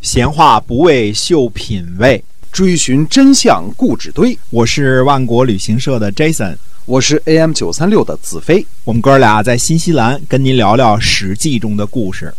闲话不为秀品味，追寻真相故纸堆。我是万国旅行社的 Jason，我是 AM 九三六的子飞。我们哥俩在新西兰跟您聊聊《史记》中的故事。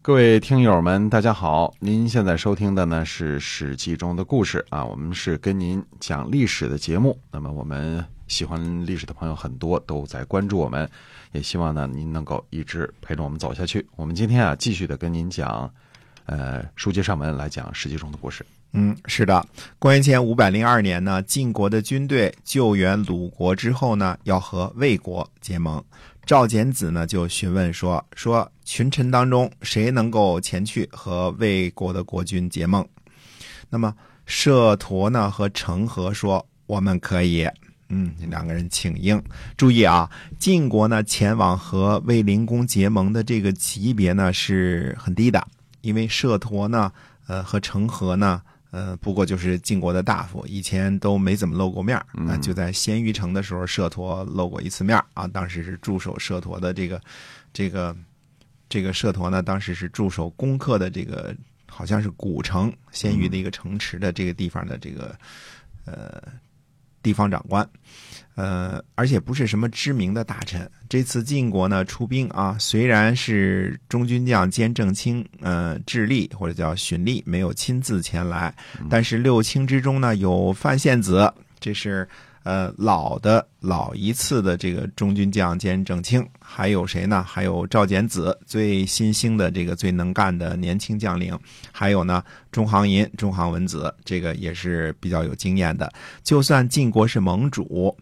各位听友们，大家好！您现在收听的呢是《史记》中的故事啊，我们是跟您讲历史的节目。那么我们喜欢历史的朋友很多，都在关注我们，也希望呢您能够一直陪着我们走下去。我们今天啊，继续的跟您讲，呃，书接上文来讲《史记》中的故事。嗯，是的，公元前五百零二年呢，晋国的军队救援鲁国之后呢，要和魏国结盟。赵简子呢就询问说：“说群臣当中谁能够前去和魏国的国君结盟？”那么舍陀呢和成和说：“我们可以。”嗯，两个人请缨。注意啊，晋国呢前往和魏灵公结盟的这个级别呢是很低的，因为舍陀呢，呃和成和呢。呃，不过就是晋国的大夫，以前都没怎么露过面啊。就在鲜于城的时候，舍陀露过一次面啊。当时是驻守舍陀的这个，这个，这个舍陀呢，当时是驻守攻克的这个，好像是古城鲜于的一个城池的这个地方的这个，呃。地方长官，呃，而且不是什么知名的大臣。这次晋国呢出兵啊，虽然是中军将兼正卿，呃，智利或者叫荀利没有亲自前来，但是六卿之中呢有范献子，这是。呃，老的老一次的这个中军将兼正卿，还有谁呢？还有赵简子，最新兴的这个最能干的年轻将领，还有呢，中行寅、中行文子，这个也是比较有经验的。就算晋国是盟主，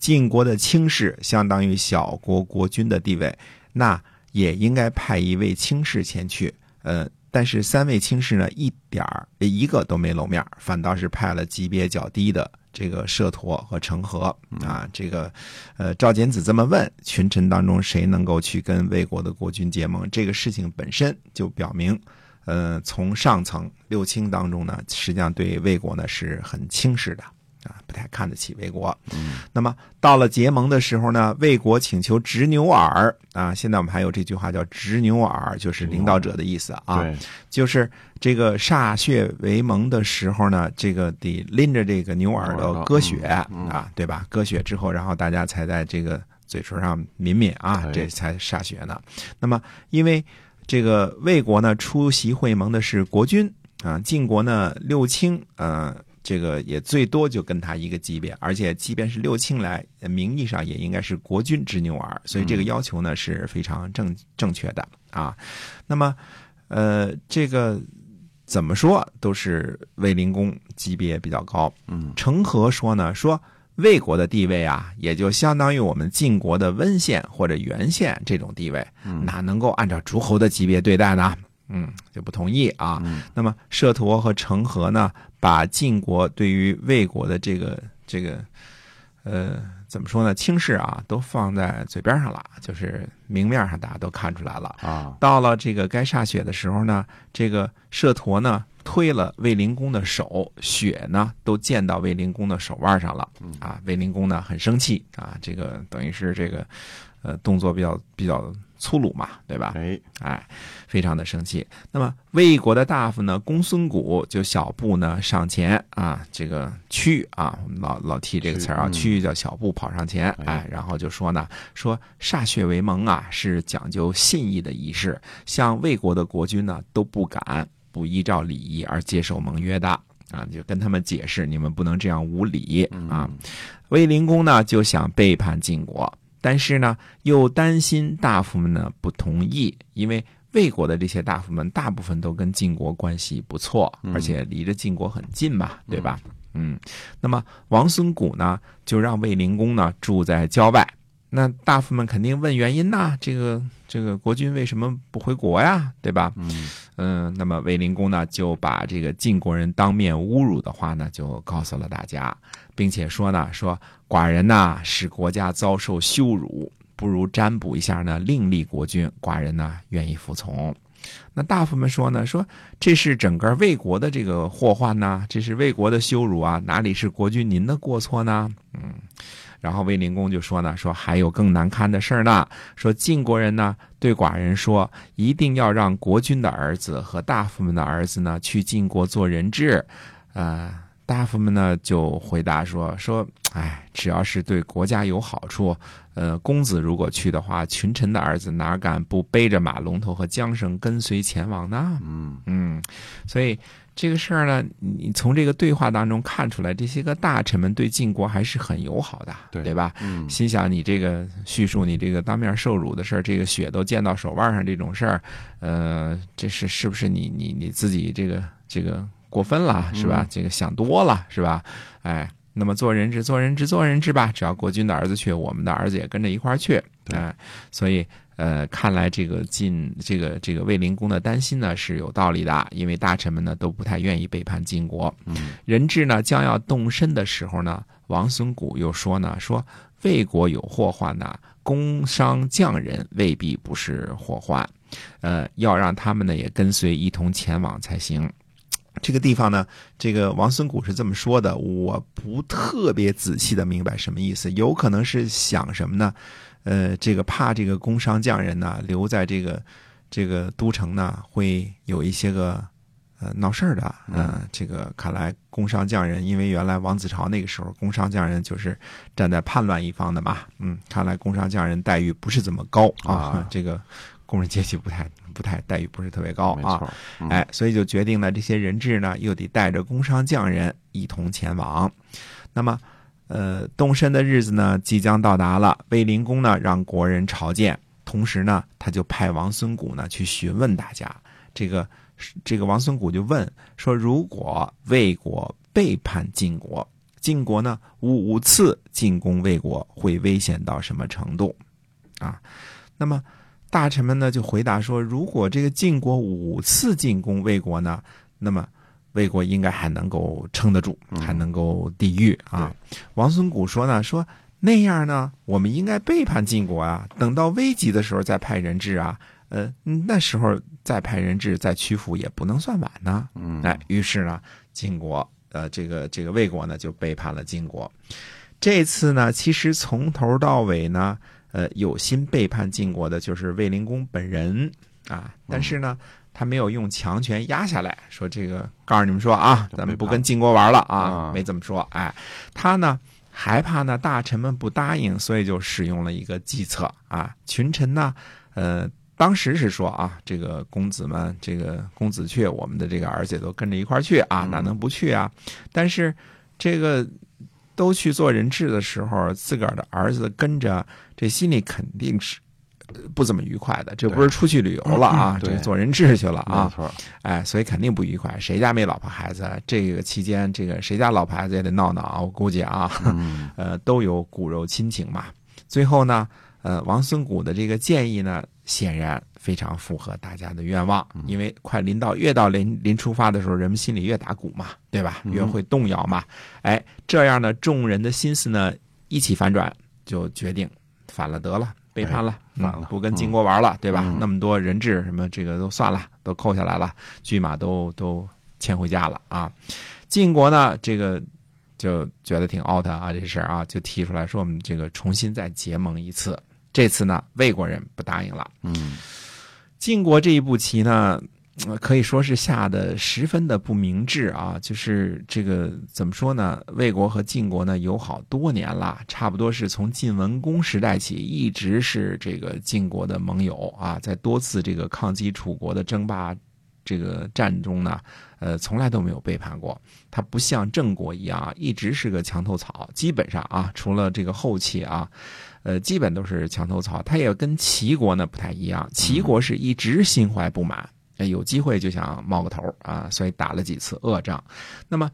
晋国的卿士相当于小国国君的地位，那也应该派一位卿士前去。呃，但是三位卿士呢，一点儿一个都没露面，反倒是派了级别较低的。这个摄陀和成和啊，这个，呃，赵简子这么问群臣当中谁能够去跟魏国的国君结盟？这个事情本身就表明，呃，从上层六卿当中呢，实际上对魏国呢是很轻视的。啊，不太看得起魏国。嗯，那么到了结盟的时候呢，魏国请求执牛耳啊。现在我们还有这句话叫“执牛耳”，就是领导者的意思啊。对，就是这个歃血为盟的时候呢，这个得拎着这个牛耳朵割血啊，对吧？割血之后，然后大家才在这个嘴唇上抿抿啊，这才歃血呢。那么，因为这个魏国呢出席会盟的是国君啊，晋国呢六卿呃。这个也最多就跟他一个级别，而且即便是六卿来，名义上也应该是国君之牛耳，所以这个要求呢是非常正正确的啊。那么，呃，这个怎么说都是卫灵公级别比较高。嗯，成和说呢，说魏国的地位啊，也就相当于我们晋国的温县或者原县这种地位，哪能够按照诸侯的级别对待呢？嗯，就不同意啊。那么，舍陀和成和呢，把晋国对于魏国的这个这个，呃，怎么说呢？轻视啊，都放在嘴边上了，就是明面上大家都看出来了啊。到了这个该歃血的时候呢，这个射陀呢推了卫灵公的手，血呢都溅到卫灵公的手腕上了啊。卫灵公呢很生气啊，这个等于是这个，呃，动作比较比较。粗鲁嘛，对吧？哎，哎，非常的生气。那么魏国的大夫呢，公孙贾就小步呢上前啊，这个屈啊，我们老老提这个词儿啊，屈叫小步跑上前，哎，然后就说呢，说歃血为盟啊，是讲究信义的仪式，像魏国的国君呢都不敢不依照礼仪而接受盟约的啊，就跟他们解释，你们不能这样无礼啊。魏灵公呢就想背叛晋国。但是呢，又担心大夫们呢不同意，因为魏国的这些大夫们大部分都跟晋国关系不错，而且离着晋国很近嘛，对吧？嗯，那么王孙谷呢，就让魏灵公呢住在郊外。那大夫们肯定问原因呐，这个这个国君为什么不回国呀？对吧？嗯嗯，那么卫灵公呢就把这个晋国人当面侮辱的话呢就告诉了大家，并且说呢说寡人呐使国家遭受羞辱，不如占卜一下呢另立国君，寡人呢愿意服从。那大夫们说呢说这是整个魏国的这个祸患呢，这是魏国的羞辱啊，哪里是国君您的过错呢？嗯。然后卫灵公就说呢，说还有更难堪的事儿呢，说晋国人呢对寡人说，一定要让国君的儿子和大夫们的儿子呢去晋国做人质，呃。大夫们呢就回答说说，哎，只要是对国家有好处，呃，公子如果去的话，群臣的儿子哪敢不背着马龙头和缰绳跟随前往呢？嗯嗯，所以这个事儿呢，你从这个对话当中看出来，这些个大臣们对晋国还是很友好的，对对吧？嗯心想你这个叙述你这个当面受辱的事儿，这个血都溅到手腕上这种事儿，呃，这是是不是你你你自己这个这个过分了是吧？这个想多了是吧？哎，那么做人质做人质做人质吧，只要国君的儿子去，我们的儿子也跟着一块儿去，对哎，所以。呃，看来这个晋这个这个卫灵公的担心呢是有道理的，因为大臣们呢都不太愿意背叛晋国。嗯人质呢将要动身的时候呢，王孙谷又说呢，说魏国有祸患呐，工商匠人未必不是祸患，呃，要让他们呢也跟随一同前往才行。这个地方呢，这个王孙谷是这么说的，我不特别仔细的明白什么意思，有可能是想什么呢？呃，这个怕这个工商匠人呢留在这个这个都城呢，会有一些个呃闹事儿的。呃，这个看来工商匠人，因为原来王子朝那个时候，工商匠人就是站在叛乱一方的嘛。嗯，看来工商匠人待遇不是怎么高啊，啊这个工人阶级不太不太待遇不是特别高啊。嗯哎，所以就决定了这些人质呢，又得带着工商匠人一同前往。那么，呃，动身的日子呢，即将到达了。卫灵公呢，让国人朝见，同时呢，他就派王孙谷呢去询问大家。这个这个王孙谷就问说，如果魏国背叛晋国，晋国呢五次进攻魏国，会危险到什么程度？啊，那么大臣们呢就回答说，如果这个晋国五次进攻魏国呢，那么魏国应该还能够撑得住，还能够抵御啊。王孙谷说呢，说那样呢，我们应该背叛晋国啊，等到危急的时候再派人质啊，呃，那时候再派人质再屈服也不能算晚呢。嗯哎，于是呢，晋国呃，这个这个魏国呢就背叛了晋国。这次呢，其实从头到尾呢，呃，有心背叛晋国的就是卫灵公本人啊，但是呢，他没有用强权压下来，说这个告诉你们说啊，咱们不跟晋国玩了啊啊，没这么说。哎，他呢害怕呢大臣们不答应，所以就使用了一个计策啊，群臣呢，呃。当时是说啊，这个公子们，这个公子去，我们的这个儿子也都跟着一块儿去啊，哪能不去啊？但是这个都去做人质的时候，自个儿的儿子跟着，这心里肯定是呃不怎么愉快的。这不是出去旅游了啊，对这做人质去了啊，哎，所以肯定不愉快。谁家没老婆孩子？这个期间，这个谁家老婆孩子也得闹闹啊，我估计啊，嗯 呃，都有骨肉亲情嘛。最后呢，呃，王孙谷的这个建议呢，显然非常符合大家的愿望，因为快临到越到临临出发的时候，人们心里越打鼓嘛，对吧？越会动摇嘛。哎，这样呢，众人的心思呢一起反转，就决定反了得了。背叛了，反了嗯不跟晋国玩了，对吧？嗯那么多人质什么这个都算了，都扣下来了，骏马都都牵回家了啊。晋国呢，这个就觉得挺 out 啊，这事儿啊，就提出来说我们这个重新再结盟一次。这次呢，魏国人不答应了。嗯晋国这一步棋呢，呃可以说是下的十分的不明智啊。就是这个怎么说呢？魏国和晋国呢友好多年了，差不多是从晋文公时代起，一直是这个晋国的盟友啊。在多次这个抗击楚国的争霸这个战中呢，呃，从来都没有背叛过。他不像郑国一样啊，一直是个墙头草，基本上啊，除了这个后期啊。呃，基本都是墙头草。他也跟齐国呢不太一样，齐国是一直心怀不满，有机会就想冒个头啊，所以打了几次恶仗。那么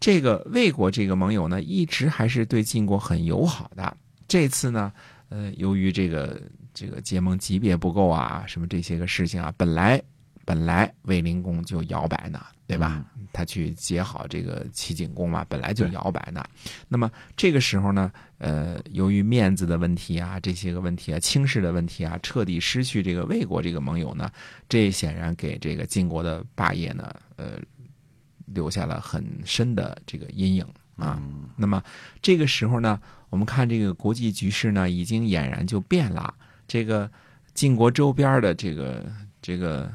这个魏国这个盟友呢，一直还是对晋国很友好的。这次呢，呃，由于这个这个结盟级别不够啊，什么这些个事情啊，本来本来卫灵公就摇摆呢，对吧？他去结好这个齐景公嘛，本来就摇摆呢。那么这个时候呢，呃，由于面子的问题啊，这些个问题啊，轻视的问题啊，彻底失去这个魏国这个盟友呢，这显然给这个晋国的霸业呢，呃，留下了很深的这个阴影啊。那么这个时候呢，我们看这个国际局势呢，已经俨然就变了。这个晋国周边的这个这个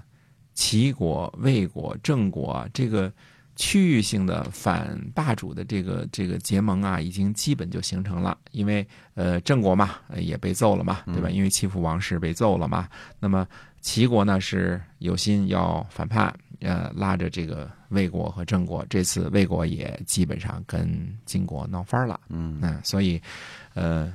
齐国、魏国、郑国，这个区域性的反霸主的这个这个结盟啊，已经基本就形成了。因为呃，郑国嘛也被揍了嘛，对吧？因为欺负王室被揍了嘛。那么齐国呢是有心要反叛。呃，拉着这个魏国和郑国，这次魏国也基本上跟晋国闹翻了。嗯，那所以，呃，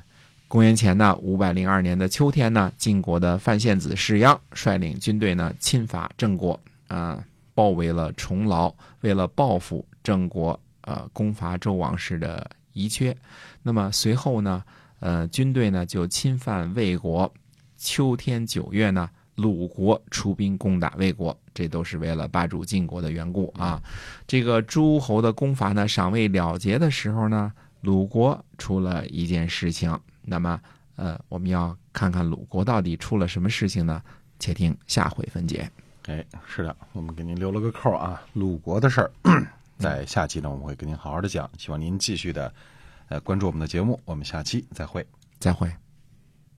公元前呢五百零二年的秋天呢，晋国的范献子士鞅率领军队呢侵伐郑国，啊，包围了重劳，为了报复郑国，呃，攻伐周王室的遗缺。那么随后呢，呃，军队呢就侵犯魏国，秋天九月呢。鲁国出兵攻打魏国，这都是为了霸主晋国的缘故啊。这个诸侯的攻伐呢，尚未了结的时候呢，鲁国出了一件事情。那么，呃，我们要看看鲁国到底出了什么事情呢？且听下回分解。哎，是的，我们给您留了个扣啊，鲁国的事儿，在下期呢，我们会跟您好好的讲。希望您继续的，呃，关注我们的节目。我们下期再会，再会。